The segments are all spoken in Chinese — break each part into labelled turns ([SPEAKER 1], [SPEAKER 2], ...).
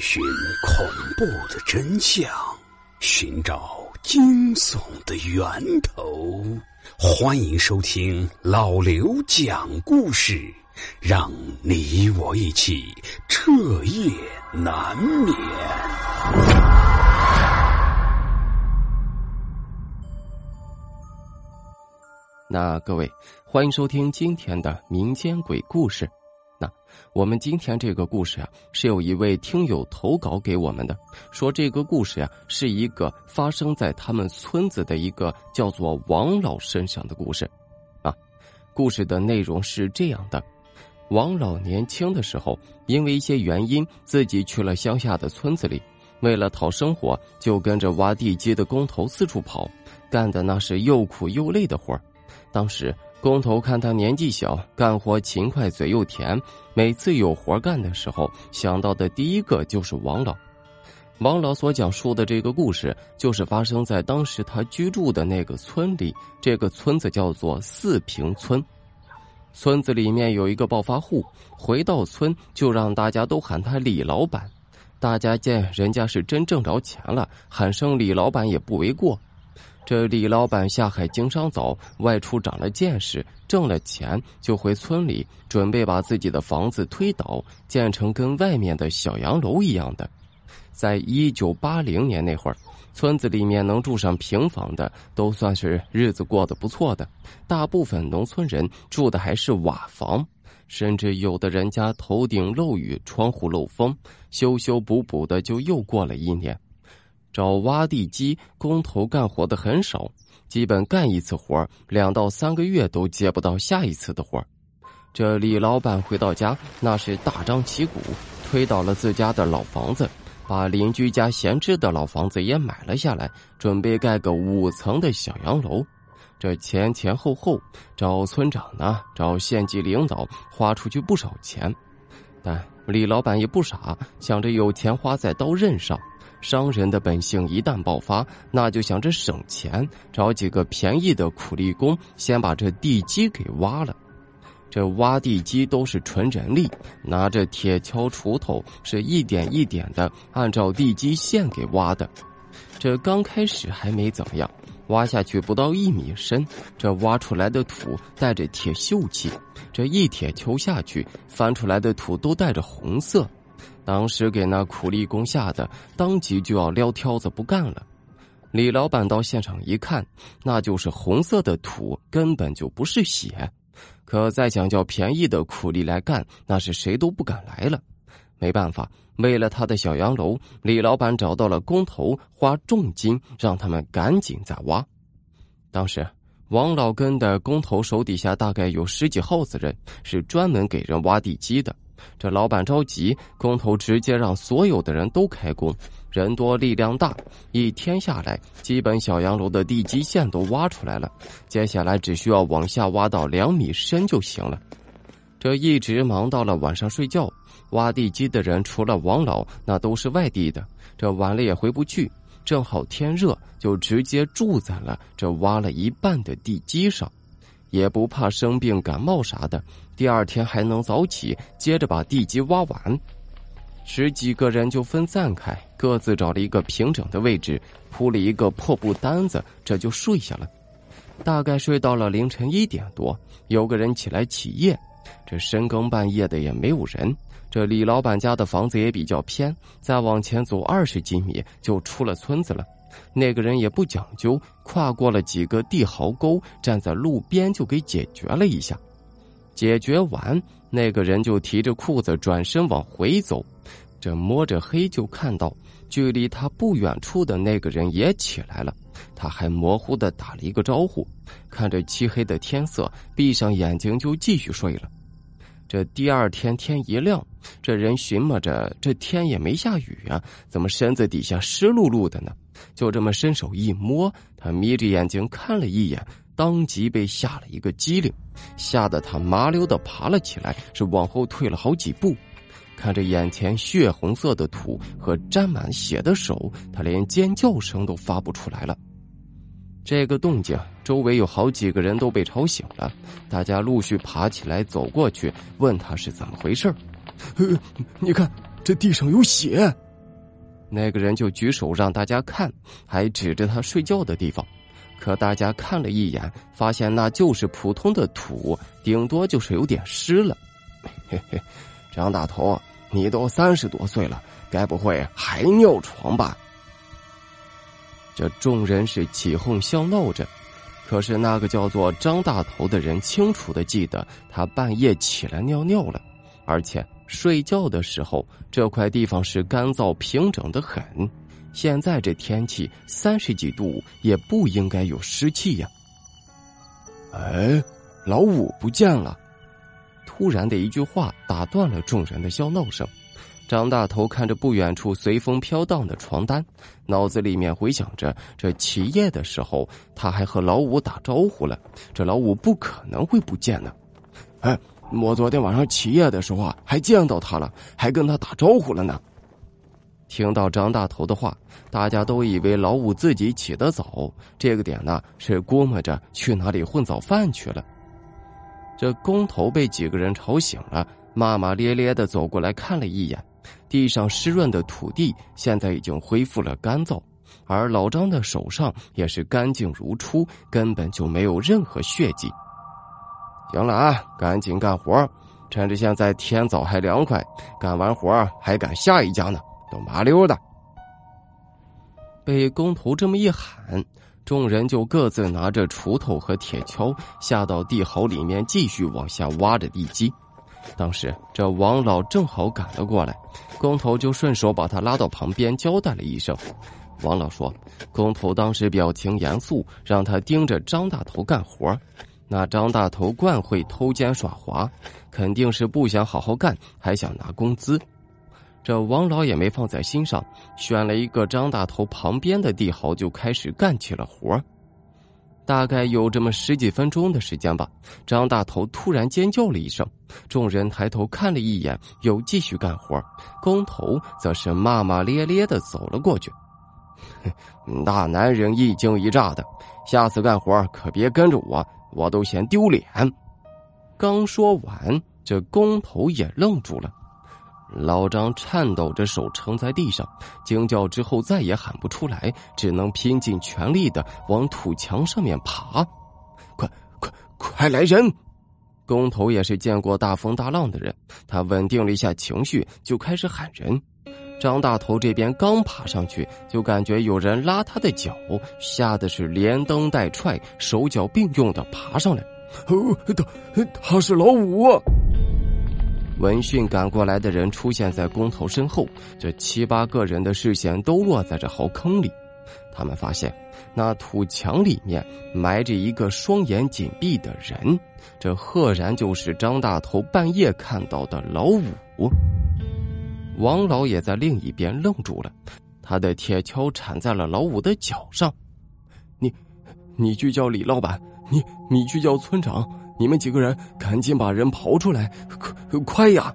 [SPEAKER 1] 寻恐怖的真相，寻找惊悚的源头。欢迎收听老刘讲故事，让你我一起彻夜难眠。
[SPEAKER 2] 那各位，欢迎收听今天的民间鬼故事。我们今天这个故事啊，是有一位听友投稿给我们的，说这个故事呀，是一个发生在他们村子的一个叫做王老身上的故事，啊，故事的内容是这样的：王老年轻的时候，因为一些原因，自己去了乡下的村子里，为了讨生活，就跟着挖地基的工头四处跑，干的那是又苦又累的活儿当时。工头看他年纪小，干活勤快，嘴又甜，每次有活干的时候，想到的第一个就是王老。王老所讲述的这个故事，就是发生在当时他居住的那个村里。这个村子叫做四平村。村子里面有一个暴发户，回到村就让大家都喊他李老板。大家见人家是真挣着钱了，喊声李老板也不为过。这李老板下海经商早，外出长了见识，挣了钱就回村里，准备把自己的房子推倒，建成跟外面的小洋楼一样的。在一九八零年那会儿，村子里面能住上平房的，都算是日子过得不错的。大部分农村人住的还是瓦房，甚至有的人家头顶漏雨，窗户漏风，修修补补的就又过了一年。找挖地基工头干活的很少，基本干一次活两到三个月都接不到下一次的活这李老板回到家，那是大张旗鼓，推倒了自家的老房子，把邻居家闲置的老房子也买了下来，准备盖个五层的小洋楼。这前前后后找村长呢，找县级领导，花出去不少钱。但李老板也不傻，想着有钱花在刀刃上。商人的本性一旦爆发，那就想着省钱，找几个便宜的苦力工，先把这地基给挖了。这挖地基都是纯人力，拿着铁锹、锄头，是一点一点的按照地基线给挖的。这刚开始还没怎么样，挖下去不到一米深，这挖出来的土带着铁锈气，这一铁锹下去，翻出来的土都带着红色。当时给那苦力工吓得当即就要撩挑子不干了。李老板到现场一看，那就是红色的土，根本就不是血。可再想叫便宜的苦力来干，那是谁都不敢来了。没办法，为了他的小洋楼，李老板找到了工头，花重金让他们赶紧再挖。当时王老根的工头手底下大概有十几号子人，是专门给人挖地基的。这老板着急，工头直接让所有的人都开工，人多力量大，一天下来，基本小洋楼的地基线都挖出来了。接下来只需要往下挖到两米深就行了。这一直忙到了晚上睡觉，挖地基的人除了王老，那都是外地的，这晚了也回不去。正好天热，就直接住在了这挖了一半的地基上。也不怕生病感冒啥的，第二天还能早起，接着把地基挖完。十几个人就分散开，各自找了一个平整的位置，铺了一个破布单子，这就睡下了。大概睡到了凌晨一点多，有个人起来起夜。这深更半夜的也没有人。这李老板家的房子也比较偏，再往前走二十几米就出了村子了。那个人也不讲究，跨过了几个地壕沟，站在路边就给解决了一下。解决完，那个人就提着裤子转身往回走。这摸着黑就看到，距离他不远处的那个人也起来了。他还模糊的打了一个招呼，看着漆黑的天色，闭上眼睛就继续睡了。这第二天天一亮，这人寻摸着，这天也没下雨啊，怎么身子底下湿漉漉的呢？就这么伸手一摸，他眯着眼睛看了一眼，当即被吓了一个机灵，吓得他麻溜的爬了起来，是往后退了好几步。看着眼前血红色的土和沾满血的手，他连尖叫声都发不出来了。这个动静，周围有好几个人都被吵醒了，大家陆续爬起来走过去，问他是怎么回事。
[SPEAKER 3] 你看，这地上有血。
[SPEAKER 2] 那个人就举手让大家看，还指着他睡觉的地方。可大家看了一眼，发现那就是普通的土，顶多就是有点湿了。嘿嘿，张大头，你都三十多岁了，该不会还尿床吧？这众人是起哄笑闹着，可是那个叫做张大头的人清楚的记得，他半夜起来尿尿了，而且。睡觉的时候，这块地方是干燥平整的很。现在这天气三十几度，也不应该有湿气呀。哎，老五不见了！突然的一句话打断了众人的笑闹声。张大头看着不远处随风飘荡的床单，脑子里面回想着这起夜的时候，他还和老五打招呼了。这老五不可能会不见呢。哎。我昨天晚上起夜的时候啊，还见到他了，还跟他打招呼了呢。听到张大头的话，大家都以为老五自己起得早，这个点呢是估摸着去哪里混早饭去了。这工头被几个人吵醒了，骂骂咧咧的走过来看了一眼，地上湿润的土地现在已经恢复了干燥，而老张的手上也是干净如初，根本就没有任何血迹。行了啊，赶紧干活，趁着现在天早还凉快，干完活还赶下一家呢，都麻溜的。被工头这么一喊，众人就各自拿着锄头和铁锹下到地壕里面，继续往下挖着地基。当时这王老正好赶了过来，工头就顺手把他拉到旁边，交代了一声。王老说：“工头当时表情严肃，让他盯着张大头干活。”那张大头惯会偷奸耍滑，肯定是不想好好干，还想拿工资。这王老也没放在心上，选了一个张大头旁边的地壕，就开始干起了活大概有这么十几分钟的时间吧，张大头突然尖叫了一声，众人抬头看了一眼，又继续干活。工头则是骂骂咧咧的走了过去：“ 大男人一惊一乍的，下次干活可别跟着我。”我都嫌丢脸。刚说完，这工头也愣住了。老张颤抖着手撑在地上，惊叫之后再也喊不出来，只能拼尽全力的往土墙上面爬。快快快来人！工头也是见过大风大浪的人，他稳定了一下情绪，就开始喊人。张大头这边刚爬上去，就感觉有人拉他的脚，吓得是连蹬带踹，手脚并用的爬上来。哦，他他是老五。闻讯赶过来的人出现在工头身后，这七八个人的视线都落在这壕坑里。他们发现那土墙里面埋着一个双眼紧闭的人，这赫然就是张大头半夜看到的老五。王老也在另一边愣住了，他的铁锹铲在了老五的脚上。你，你去叫李老板，你你去叫村长，你们几个人赶紧把人刨出来，快快呀！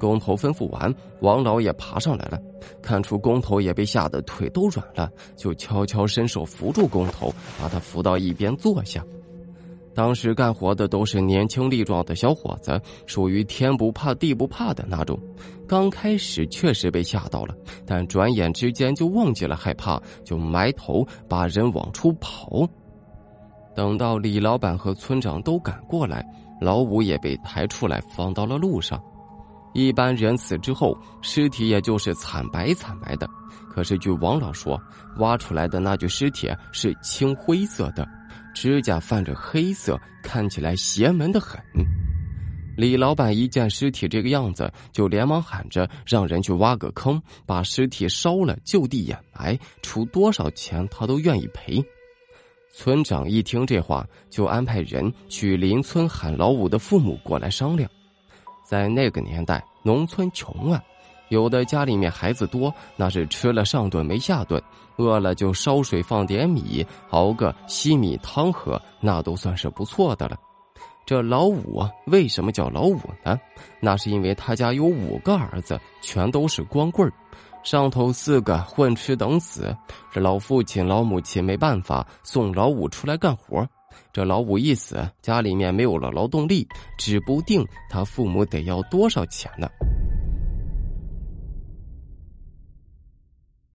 [SPEAKER 2] 工头吩咐完，王老也爬上来了，看出工头也被吓得腿都软了，就悄悄伸手扶住工头，把他扶到一边坐下。当时干活的都是年轻力壮的小伙子，属于天不怕地不怕的那种。刚开始确实被吓到了，但转眼之间就忘记了害怕，就埋头把人往出跑。等到李老板和村长都赶过来，老五也被抬出来放到了路上。一般人死之后，尸体也就是惨白惨白的，可是据王老说，挖出来的那具尸体是青灰色的。指甲泛着黑色，看起来邪门的很。李老板一见尸体这个样子，就连忙喊着让人去挖个坑，把尸体烧了，就地掩埋，出多少钱他都愿意赔。村长一听这话，就安排人去邻村喊老五的父母过来商量。在那个年代，农村穷啊。有的家里面孩子多，那是吃了上顿没下顿，饿了就烧水放点米，熬个稀米汤喝，那都算是不错的了。这老五，为什么叫老五呢？那是因为他家有五个儿子，全都是光棍上头四个混吃等死，这老父亲老母亲没办法送老五出来干活。这老五一死，家里面没有了劳动力，指不定他父母得要多少钱呢。